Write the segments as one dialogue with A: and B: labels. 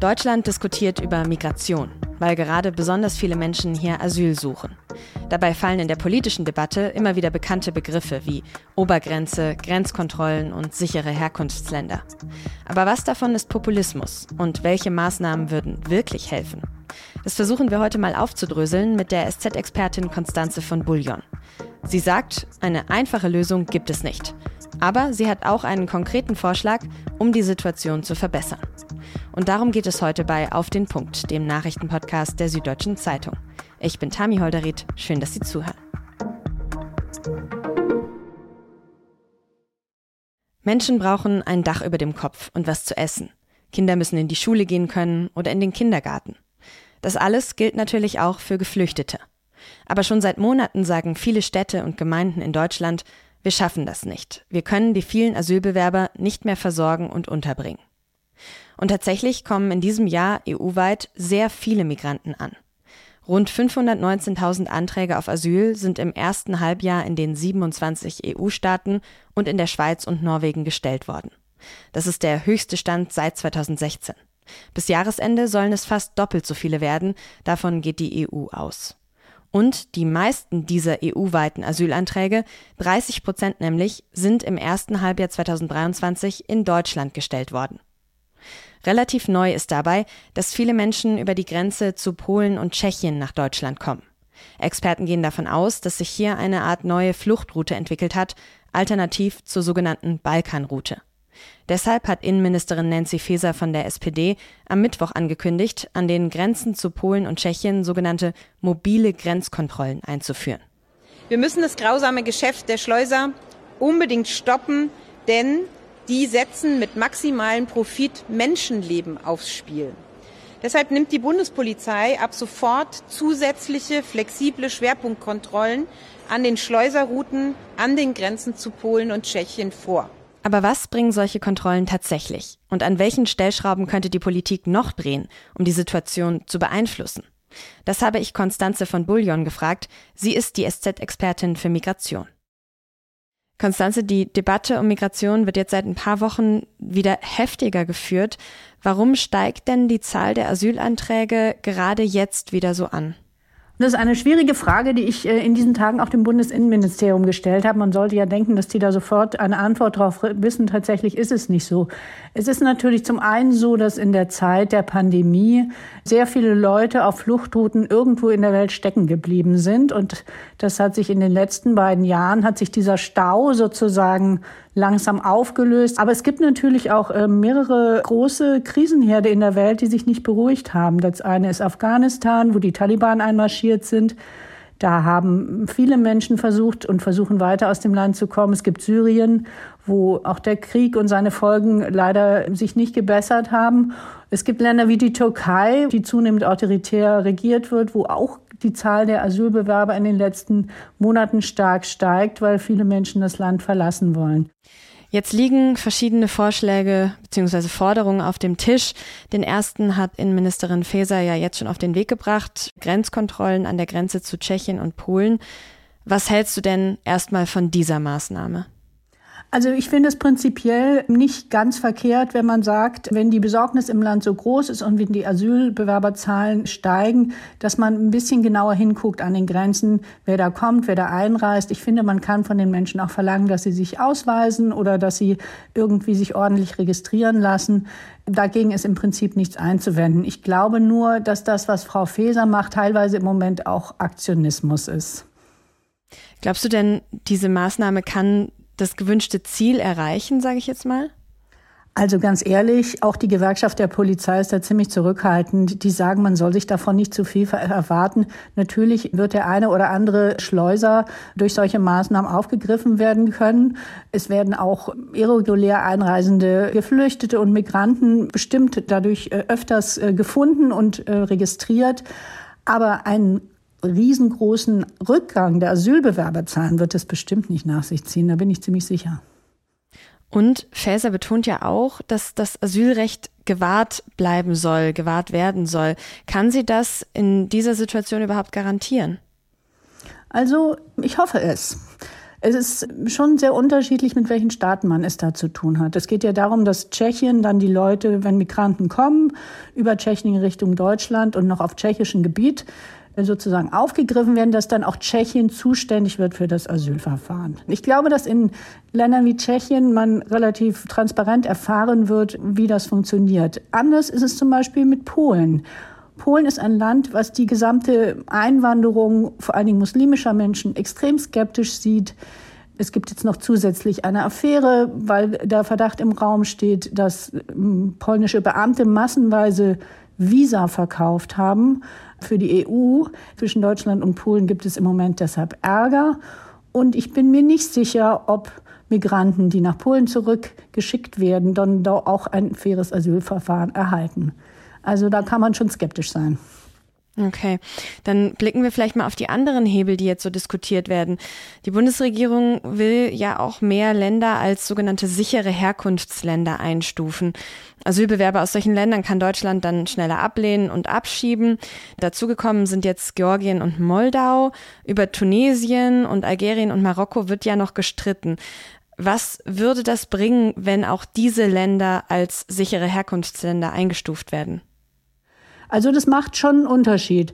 A: Deutschland diskutiert über Migration, weil gerade besonders viele Menschen hier Asyl suchen. Dabei fallen in der politischen Debatte immer wieder bekannte Begriffe wie Obergrenze, Grenzkontrollen und sichere Herkunftsländer. Aber was davon ist Populismus und welche Maßnahmen würden wirklich helfen? Das versuchen wir heute mal aufzudröseln mit der SZ-Expertin Constanze von Bouillon. Sie sagt, eine einfache Lösung gibt es nicht. Aber sie hat auch einen konkreten Vorschlag, um die Situation zu verbessern. Und darum geht es heute bei Auf den Punkt, dem Nachrichtenpodcast der Süddeutschen Zeitung. Ich bin Tami Holderried, schön, dass Sie zuhören. Menschen brauchen ein Dach über dem Kopf und was zu essen. Kinder müssen in die Schule gehen können oder in den Kindergarten. Das alles gilt natürlich auch für Geflüchtete. Aber schon seit Monaten sagen viele Städte und Gemeinden in Deutschland, wir schaffen das nicht. Wir können die vielen Asylbewerber nicht mehr versorgen und unterbringen. Und tatsächlich kommen in diesem Jahr EU-weit sehr viele Migranten an. Rund 519.000 Anträge auf Asyl sind im ersten Halbjahr in den 27 EU-Staaten und in der Schweiz und Norwegen gestellt worden. Das ist der höchste Stand seit 2016. Bis Jahresende sollen es fast doppelt so viele werden, davon geht die EU aus. Und die meisten dieser EU-weiten Asylanträge, 30 Prozent nämlich, sind im ersten Halbjahr 2023 in Deutschland gestellt worden. Relativ neu ist dabei, dass viele Menschen über die Grenze zu Polen und Tschechien nach Deutschland kommen. Experten gehen davon aus, dass sich hier eine Art neue Fluchtroute entwickelt hat, alternativ zur sogenannten Balkanroute. Deshalb hat Innenministerin Nancy Faeser von der SPD am Mittwoch angekündigt, an den Grenzen zu Polen und Tschechien sogenannte mobile Grenzkontrollen einzuführen.
B: Wir müssen das grausame Geschäft der Schleuser unbedingt stoppen, denn die setzen mit maximalem Profit Menschenleben aufs Spiel. Deshalb nimmt die Bundespolizei ab sofort zusätzliche flexible Schwerpunktkontrollen an den Schleuserrouten an den Grenzen zu Polen und Tschechien vor.
A: Aber was bringen solche Kontrollen tatsächlich? Und an welchen Stellschrauben könnte die Politik noch drehen, um die Situation zu beeinflussen? Das habe ich Konstanze von Bullion gefragt. Sie ist die SZ-Expertin für Migration. Konstanze, die Debatte um Migration wird jetzt seit ein paar Wochen wieder heftiger geführt. Warum steigt denn die Zahl der Asylanträge gerade jetzt wieder so an?
C: Das ist eine schwierige Frage, die ich äh, in diesen Tagen auch dem Bundesinnenministerium gestellt habe. Man sollte ja denken, dass die da sofort eine Antwort drauf wissen. Tatsächlich ist es nicht so. Es ist natürlich zum einen so, dass in der Zeit der Pandemie sehr viele Leute auf Fluchtrouten irgendwo in der Welt stecken geblieben sind. Und das hat sich in den letzten beiden Jahren, hat sich dieser Stau sozusagen langsam aufgelöst. Aber es gibt natürlich auch äh, mehrere große Krisenherde in der Welt, die sich nicht beruhigt haben. Das eine ist Afghanistan, wo die Taliban einmarschiert sind. Da haben viele Menschen versucht und versuchen weiter aus dem Land zu kommen. Es gibt Syrien, wo auch der Krieg und seine Folgen leider sich nicht gebessert haben. Es gibt Länder wie die Türkei, die zunehmend autoritär regiert wird, wo auch die Zahl der Asylbewerber in den letzten Monaten stark steigt, weil viele Menschen das Land verlassen wollen.
A: Jetzt liegen verschiedene Vorschläge bzw. Forderungen auf dem Tisch. Den ersten hat Innenministerin Faeser ja jetzt schon auf den Weg gebracht. Grenzkontrollen an der Grenze zu Tschechien und Polen. Was hältst du denn erstmal von dieser Maßnahme?
C: Also ich finde es prinzipiell nicht ganz verkehrt, wenn man sagt, wenn die Besorgnis im Land so groß ist und wenn die Asylbewerberzahlen steigen, dass man ein bisschen genauer hinguckt an den Grenzen, wer da kommt, wer da einreist. Ich finde, man kann von den Menschen auch verlangen, dass sie sich ausweisen oder dass sie irgendwie sich ordentlich registrieren lassen. Dagegen ist im Prinzip nichts einzuwenden. Ich glaube nur, dass das, was Frau Faeser macht, teilweise im Moment auch Aktionismus ist.
A: Glaubst du denn, diese Maßnahme kann das gewünschte Ziel erreichen, sage ich jetzt mal?
C: Also ganz ehrlich, auch die Gewerkschaft der Polizei ist da ziemlich zurückhaltend. Die sagen, man soll sich davon nicht zu viel erwarten. Natürlich wird der eine oder andere Schleuser durch solche Maßnahmen aufgegriffen werden können. Es werden auch irregulär einreisende Geflüchtete und Migranten bestimmt dadurch äh, öfters äh, gefunden und äh, registriert. Aber ein riesengroßen Rückgang der Asylbewerberzahlen wird es bestimmt nicht nach sich ziehen, da bin ich ziemlich sicher.
A: Und Faeser betont ja auch, dass das Asylrecht gewahrt bleiben soll, gewahrt werden soll. Kann sie das in dieser Situation überhaupt garantieren?
C: Also, ich hoffe es. Es ist schon sehr unterschiedlich, mit welchen Staaten man es da zu tun hat. Es geht ja darum, dass Tschechien dann die Leute, wenn Migranten kommen, über Tschechien Richtung Deutschland und noch auf tschechischem Gebiet sozusagen aufgegriffen werden, dass dann auch Tschechien zuständig wird für das Asylverfahren. Ich glaube, dass in Ländern wie Tschechien man relativ transparent erfahren wird, wie das funktioniert. Anders ist es zum Beispiel mit Polen. Polen ist ein Land, was die gesamte Einwanderung vor allen Dingen muslimischer Menschen extrem skeptisch sieht. Es gibt jetzt noch zusätzlich eine Affäre, weil der Verdacht im Raum steht, dass ähm, polnische Beamte massenweise Visa verkauft haben für die EU. Zwischen Deutschland und Polen gibt es im Moment deshalb Ärger. Und ich bin mir nicht sicher, ob Migranten, die nach Polen zurückgeschickt werden, dann auch ein faires Asylverfahren erhalten. Also da kann man schon skeptisch sein.
A: Okay, dann blicken wir vielleicht mal auf die anderen Hebel, die jetzt so diskutiert werden. Die Bundesregierung will ja auch mehr Länder als sogenannte sichere Herkunftsländer einstufen. Asylbewerber aus solchen Ländern kann Deutschland dann schneller ablehnen und abschieben. Dazugekommen sind jetzt Georgien und Moldau. Über Tunesien und Algerien und Marokko wird ja noch gestritten. Was würde das bringen, wenn auch diese Länder als sichere Herkunftsländer eingestuft werden?
C: Also das macht schon einen Unterschied.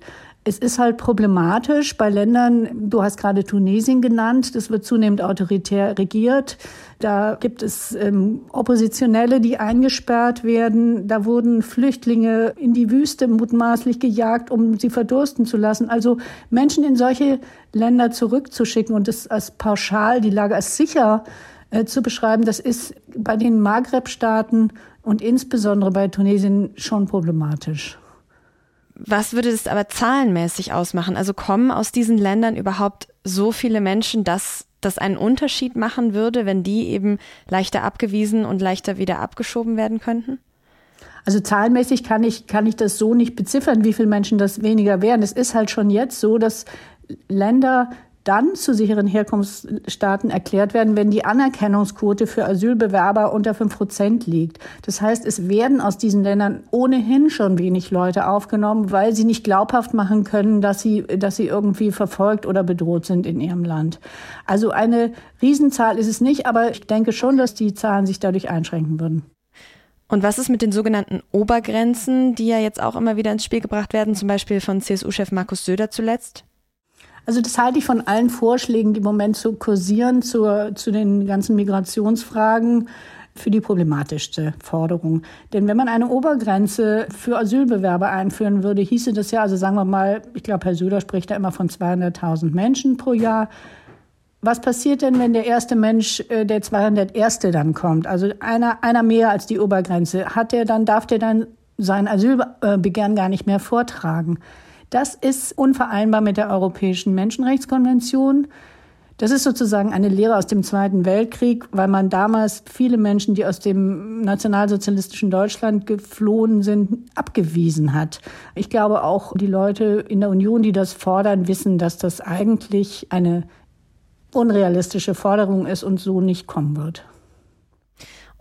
C: Es ist halt problematisch bei Ländern, du hast gerade Tunesien genannt, das wird zunehmend autoritär regiert. Da gibt es ähm, Oppositionelle, die eingesperrt werden. Da wurden Flüchtlinge in die Wüste mutmaßlich gejagt, um sie verdursten zu lassen. Also Menschen in solche Länder zurückzuschicken und das als pauschal die Lage als sicher äh, zu beschreiben, das ist bei den Maghreb-Staaten und insbesondere bei Tunesien schon problematisch.
A: Was würde das aber zahlenmäßig ausmachen? Also kommen aus diesen Ländern überhaupt so viele Menschen, dass das einen Unterschied machen würde, wenn die eben leichter abgewiesen und leichter wieder abgeschoben werden könnten?
C: Also zahlenmäßig kann ich, kann ich das so nicht beziffern, wie viele Menschen das weniger wären. Es ist halt schon jetzt so, dass Länder dann zu sicheren Herkunftsstaaten erklärt werden, wenn die Anerkennungsquote für Asylbewerber unter fünf Prozent liegt. Das heißt, es werden aus diesen Ländern ohnehin schon wenig Leute aufgenommen, weil sie nicht glaubhaft machen können, dass sie, dass sie irgendwie verfolgt oder bedroht sind in ihrem Land. Also eine Riesenzahl ist es nicht, aber ich denke schon, dass die Zahlen sich dadurch einschränken würden.
A: Und was ist mit den sogenannten Obergrenzen, die ja jetzt auch immer wieder ins Spiel gebracht werden, zum Beispiel von CSU-Chef Markus Söder zuletzt?
C: Also das halte ich von allen Vorschlägen, die im Moment so kursieren zur, zu den ganzen Migrationsfragen, für die problematischste Forderung. Denn wenn man eine Obergrenze für Asylbewerber einführen würde, hieße das ja, also sagen wir mal, ich glaube, Herr Söder spricht da immer von 200.000 Menschen pro Jahr. Was passiert denn, wenn der erste Mensch, äh, der 201. dann kommt, also einer, einer mehr als die Obergrenze, hat der dann, darf der dann sein Asylbegehren gar nicht mehr vortragen? Das ist unvereinbar mit der Europäischen Menschenrechtskonvention. Das ist sozusagen eine Lehre aus dem Zweiten Weltkrieg, weil man damals viele Menschen, die aus dem nationalsozialistischen Deutschland geflohen sind, abgewiesen hat. Ich glaube auch die Leute in der Union, die das fordern, wissen, dass das eigentlich eine unrealistische Forderung ist und so nicht kommen wird.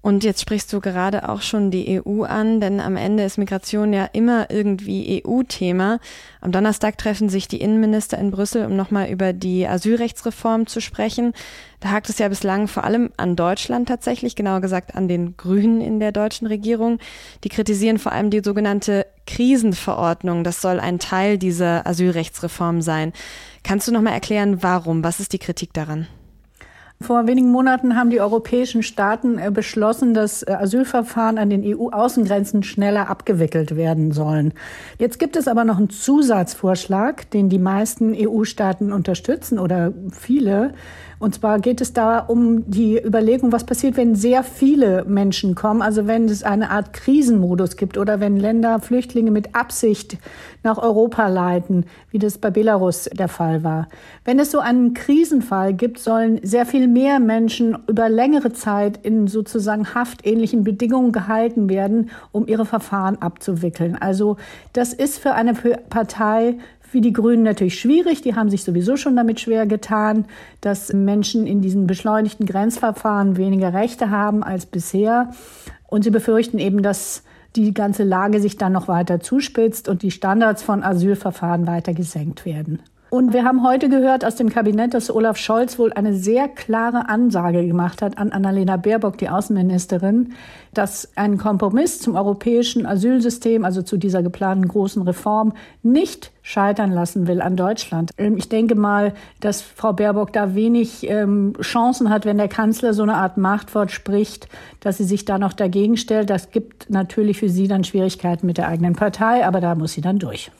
A: Und jetzt sprichst du gerade auch schon die EU an, denn am Ende ist Migration ja immer irgendwie EU-Thema. Am Donnerstag treffen sich die Innenminister in Brüssel, um nochmal über die Asylrechtsreform zu sprechen. Da hakt es ja bislang vor allem an Deutschland tatsächlich, genauer gesagt an den Grünen in der deutschen Regierung. Die kritisieren vor allem die sogenannte Krisenverordnung. Das soll ein Teil dieser Asylrechtsreform sein. Kannst du nochmal erklären, warum? Was ist die Kritik daran?
C: Vor wenigen Monaten haben die europäischen Staaten äh, beschlossen, dass äh, Asylverfahren an den EU-Außengrenzen schneller abgewickelt werden sollen. Jetzt gibt es aber noch einen Zusatzvorschlag, den die meisten EU-Staaten unterstützen oder viele. Und zwar geht es da um die Überlegung, was passiert, wenn sehr viele Menschen kommen, also wenn es eine Art Krisenmodus gibt oder wenn Länder Flüchtlinge mit Absicht nach Europa leiten, wie das bei Belarus der Fall war. Wenn es so einen Krisenfall gibt, sollen sehr viel mehr Menschen über längere Zeit in sozusagen haftähnlichen Bedingungen gehalten werden, um ihre Verfahren abzuwickeln. Also das ist für eine Partei wie die Grünen natürlich schwierig. Die haben sich sowieso schon damit schwer getan, dass Menschen in diesen beschleunigten Grenzverfahren weniger Rechte haben als bisher. Und sie befürchten eben, dass die ganze Lage sich dann noch weiter zuspitzt und die Standards von Asylverfahren weiter gesenkt werden. Und wir haben heute gehört aus dem Kabinett, dass Olaf Scholz wohl eine sehr klare Ansage gemacht hat an Annalena Baerbock, die Außenministerin, dass ein Kompromiss zum europäischen Asylsystem, also zu dieser geplanten großen Reform, nicht scheitern lassen will an Deutschland. Ähm, ich denke mal, dass Frau Baerbock da wenig ähm, Chancen hat, wenn der Kanzler so eine Art Machtwort spricht, dass sie sich da noch dagegen stellt. Das gibt natürlich für sie dann Schwierigkeiten mit der eigenen Partei, aber da muss sie dann durch.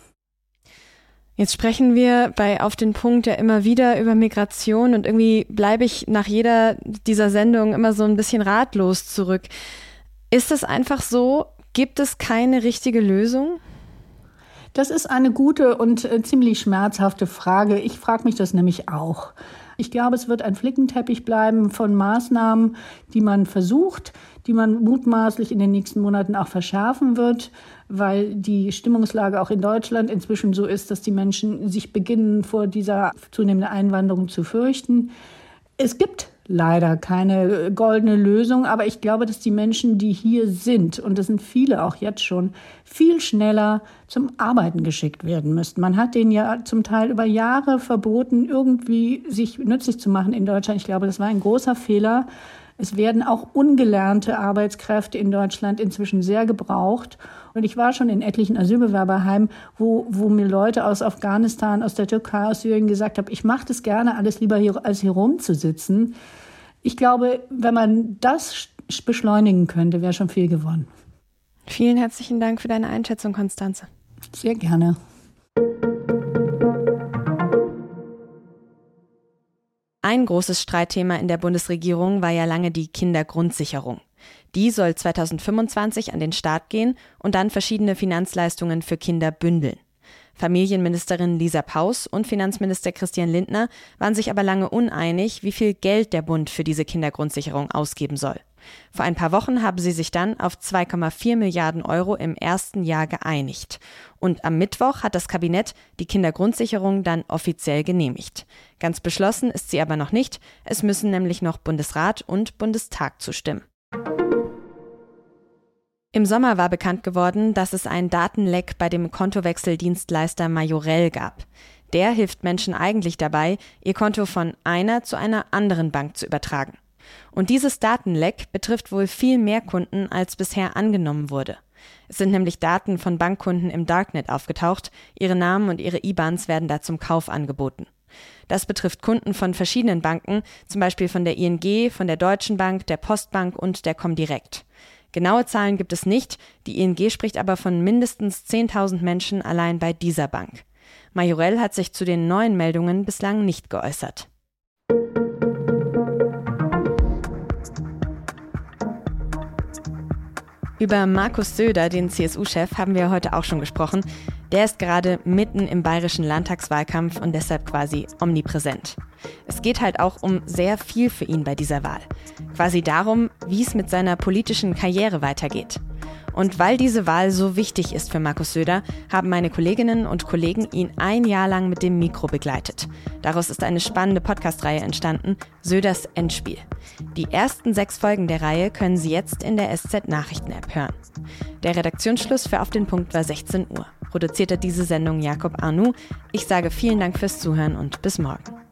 A: Jetzt sprechen wir bei Auf den Punkt ja immer wieder über Migration und irgendwie bleibe ich nach jeder dieser Sendungen immer so ein bisschen ratlos zurück. Ist es einfach so? Gibt es keine richtige Lösung?
C: Das ist eine gute und äh, ziemlich schmerzhafte Frage. Ich frage mich das nämlich auch. Ich glaube, es wird ein Flickenteppich bleiben von Maßnahmen, die man versucht, die man mutmaßlich in den nächsten Monaten auch verschärfen wird, weil die Stimmungslage auch in Deutschland inzwischen so ist, dass die Menschen sich beginnen, vor dieser zunehmenden Einwanderung zu fürchten. Es gibt leider keine goldene Lösung, aber ich glaube, dass die Menschen, die hier sind, und das sind viele auch jetzt schon, viel schneller zum Arbeiten geschickt werden müssten. Man hat denen ja zum Teil über Jahre verboten, irgendwie sich nützlich zu machen in Deutschland. Ich glaube, das war ein großer Fehler. Es werden auch ungelernte Arbeitskräfte in Deutschland inzwischen sehr gebraucht. Und ich war schon in etlichen Asylbewerberheimen, wo, wo mir Leute aus Afghanistan, aus der Türkei, aus Syrien gesagt haben, ich mache das gerne alles lieber hier, als hier rumzusitzen. Ich glaube, wenn man das beschleunigen könnte, wäre schon viel gewonnen.
A: Vielen herzlichen Dank für deine Einschätzung, Konstanze.
C: Sehr gerne.
A: Ein großes Streitthema in der Bundesregierung war ja lange die Kindergrundsicherung. Die soll 2025 an den Start gehen und dann verschiedene Finanzleistungen für Kinder bündeln. Familienministerin Lisa Paus und Finanzminister Christian Lindner waren sich aber lange uneinig, wie viel Geld der Bund für diese Kindergrundsicherung ausgeben soll. Vor ein paar Wochen haben sie sich dann auf 2,4 Milliarden Euro im ersten Jahr geeinigt. Und am Mittwoch hat das Kabinett die Kindergrundsicherung dann offiziell genehmigt. Ganz beschlossen ist sie aber noch nicht. Es müssen nämlich noch Bundesrat und Bundestag zustimmen. Im Sommer war bekannt geworden, dass es ein Datenleck bei dem Kontowechseldienstleister Majorel gab. Der hilft Menschen eigentlich dabei, ihr Konto von einer zu einer anderen Bank zu übertragen. Und dieses Datenleck betrifft wohl viel mehr Kunden, als bisher angenommen wurde. Es sind nämlich Daten von Bankkunden im Darknet aufgetaucht, ihre Namen und ihre IBANs werden da zum Kauf angeboten. Das betrifft Kunden von verschiedenen Banken, zum Beispiel von der ING, von der Deutschen Bank, der Postbank und der Comdirect. Genaue Zahlen gibt es nicht, die ING spricht aber von mindestens 10.000 Menschen allein bei dieser Bank. Majorell hat sich zu den neuen Meldungen bislang nicht geäußert. Über Markus Söder, den CSU-Chef, haben wir heute auch schon gesprochen. Der ist gerade mitten im bayerischen Landtagswahlkampf und deshalb quasi omnipräsent. Es geht halt auch um sehr viel für ihn bei dieser Wahl. Quasi darum, wie es mit seiner politischen Karriere weitergeht. Und weil diese Wahl so wichtig ist für Markus Söder, haben meine Kolleginnen und Kollegen ihn ein Jahr lang mit dem Mikro begleitet. Daraus ist eine spannende Podcast-Reihe entstanden, Söders Endspiel. Die ersten sechs Folgen der Reihe können Sie jetzt in der SZ-Nachrichten-App hören. Der Redaktionsschluss für Auf den Punkt war 16 Uhr. Produzierte diese Sendung Jakob Arnoux. Ich sage vielen Dank fürs Zuhören und bis morgen.